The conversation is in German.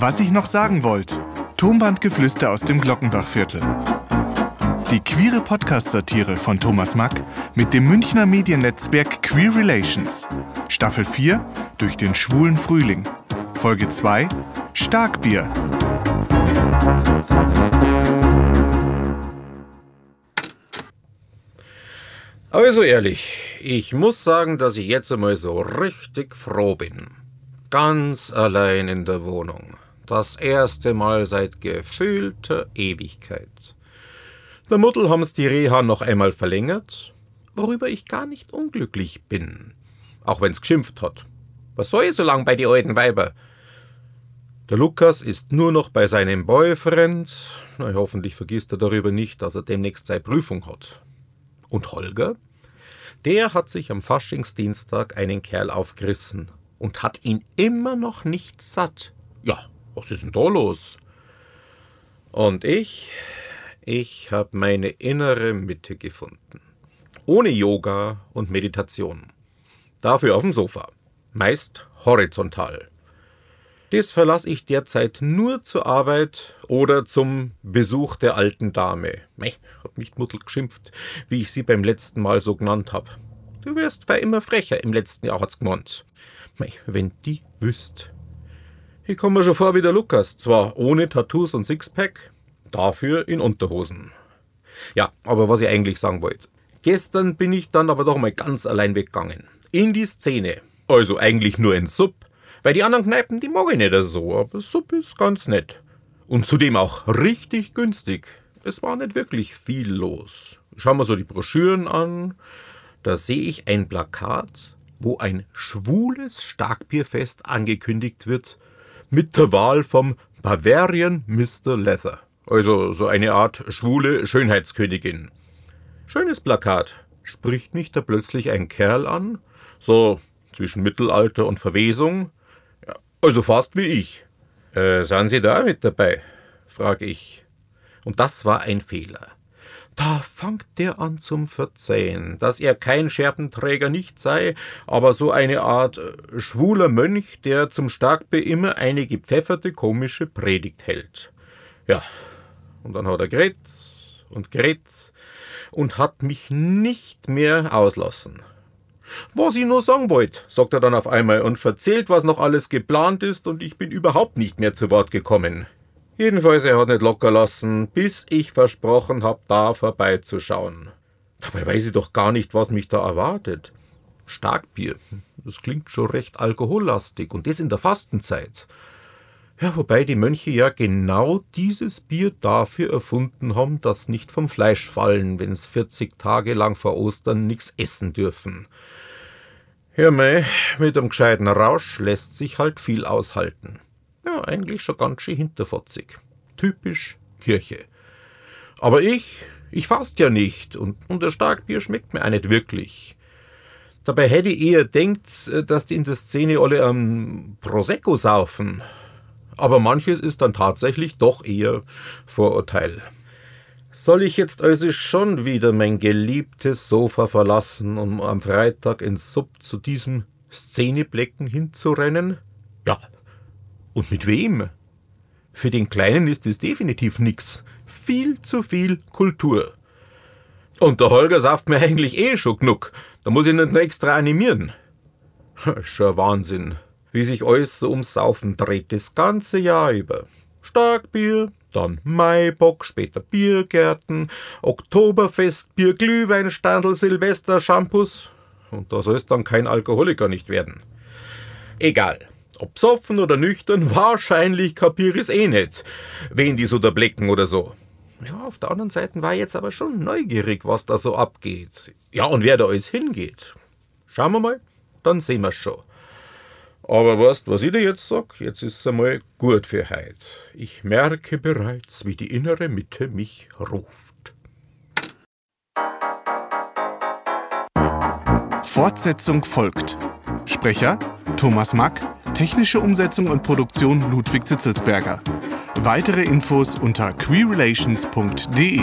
Was ich noch sagen wollte. Tonbandgeflüster aus dem Glockenbachviertel. Die queere Podcast-Satire von Thomas Mack mit dem Münchner Mediennetzwerk Queer Relations. Staffel 4 durch den schwulen Frühling. Folge 2 Starkbier. Also ehrlich, ich muss sagen, dass ich jetzt einmal so richtig froh bin. Ganz allein in der Wohnung. Das erste Mal seit gefühlter Ewigkeit. Der Muddel haben's die Reha noch einmal verlängert, worüber ich gar nicht unglücklich bin. Auch wenn's geschimpft hat. Was soll ich so lang bei die alten Weiber? Der Lukas ist nur noch bei seinem Boyfriend. Na, hoffentlich vergisst er darüber nicht, dass er demnächst seine Prüfung hat. Und Holger? Der hat sich am Faschingsdienstag einen Kerl aufgerissen und hat ihn immer noch nicht satt. Ja, was ist denn da los? Und ich, ich habe meine innere Mitte gefunden. Ohne Yoga und Meditation. Dafür auf dem Sofa. Meist horizontal. Das verlasse ich derzeit nur zur Arbeit oder zum Besuch der alten Dame. Meh, hat mich Mutter geschimpft, wie ich sie beim letzten Mal so genannt habe. Du wirst war immer frecher im letzten Jahr, hat's gemeint. Mei, wenn die wüsst. Ich komme mir schon vor wie der Lukas, zwar ohne Tattoos und Sixpack, dafür in Unterhosen. Ja, aber was ich eigentlich sagen wollte. Gestern bin ich dann aber doch mal ganz allein weggegangen. In die Szene. Also eigentlich nur in Sub. Weil die anderen Kneipen, die mag ich nicht so, aber Sub ist ganz nett. Und zudem auch richtig günstig. Es war nicht wirklich viel los. Schauen wir so die Broschüren an. Da sehe ich ein Plakat, wo ein schwules Starkbierfest angekündigt wird, mit der Wahl vom Bavarian Mr. Leather. Also so eine Art schwule Schönheitskönigin. Schönes Plakat. Spricht mich da plötzlich ein Kerl an? So zwischen Mittelalter und Verwesung? Also fast wie ich. Äh, sind Sie da mit dabei? frage ich. Und das war ein Fehler. Da fangt der an zum Verzeihen, dass er kein Scherbenträger nicht sei, aber so eine Art äh, schwuler Mönch, der zum Starkbier immer eine gepfefferte komische Predigt hält. Ja, und dann hat er geredet und geredet und hat mich nicht mehr auslassen. Was ich nur sagen wollt, sagt er dann auf einmal und verzählt, was noch alles geplant ist, und ich bin überhaupt nicht mehr zu Wort gekommen. Jedenfalls, er hat nicht locker lassen, bis ich versprochen hab, da vorbeizuschauen. Dabei weiß ich doch gar nicht, was mich da erwartet. Starkbier, das klingt schon recht alkohollastig, und das in der Fastenzeit. Ja, wobei die Mönche ja genau dieses Bier dafür erfunden haben, dass nicht vom Fleisch fallen, wenn's 40 Tage lang vor Ostern nix essen dürfen. Ja, mei, mit einem gescheiten Rausch lässt sich halt viel aushalten. Eigentlich schon ganz schön hinterfotzig. Typisch Kirche. Aber ich, ich fast ja nicht und, und Starkbier schmeckt mir auch nicht wirklich. Dabei hätte ich eher denkt, dass die in der Szene alle am Prosecco saufen, aber manches ist dann tatsächlich doch eher Vorurteil. Soll ich jetzt also schon wieder mein geliebtes Sofa verlassen, um am Freitag ins Sub zu diesem Szeneblecken hinzurennen? Ja. Und mit wem? Für den Kleinen ist es definitiv nix. Viel zu viel Kultur. Und der Holger saft mir eigentlich eh schon genug. Da muss ich nicht noch extra animieren. Schon Wahnsinn wie sich alles so ums Saufen dreht, das ganze Jahr über. Starkbier, dann Maibock, später Biergärten, Oktoberfestbier, Glühweinstandel, Silvester, Shampoos. Und da soll es dann kein Alkoholiker nicht werden. Egal. Ob psoffen oder nüchtern, wahrscheinlich kapier ich's eh nicht, wen die so da blicken oder so. Ja, auf der anderen Seite war ich jetzt aber schon neugierig, was da so abgeht. Ja, und wer da alles hingeht. Schauen wir mal, dann sehen wir's schon. Aber weißt, was ich dir jetzt sag? Jetzt ist es einmal gut für heut. Ich merke bereits, wie die innere Mitte mich ruft. Fortsetzung folgt. Sprecher Thomas Mack, technische Umsetzung und Produktion Ludwig Zitzelsberger. Weitere Infos unter queerrelations.de.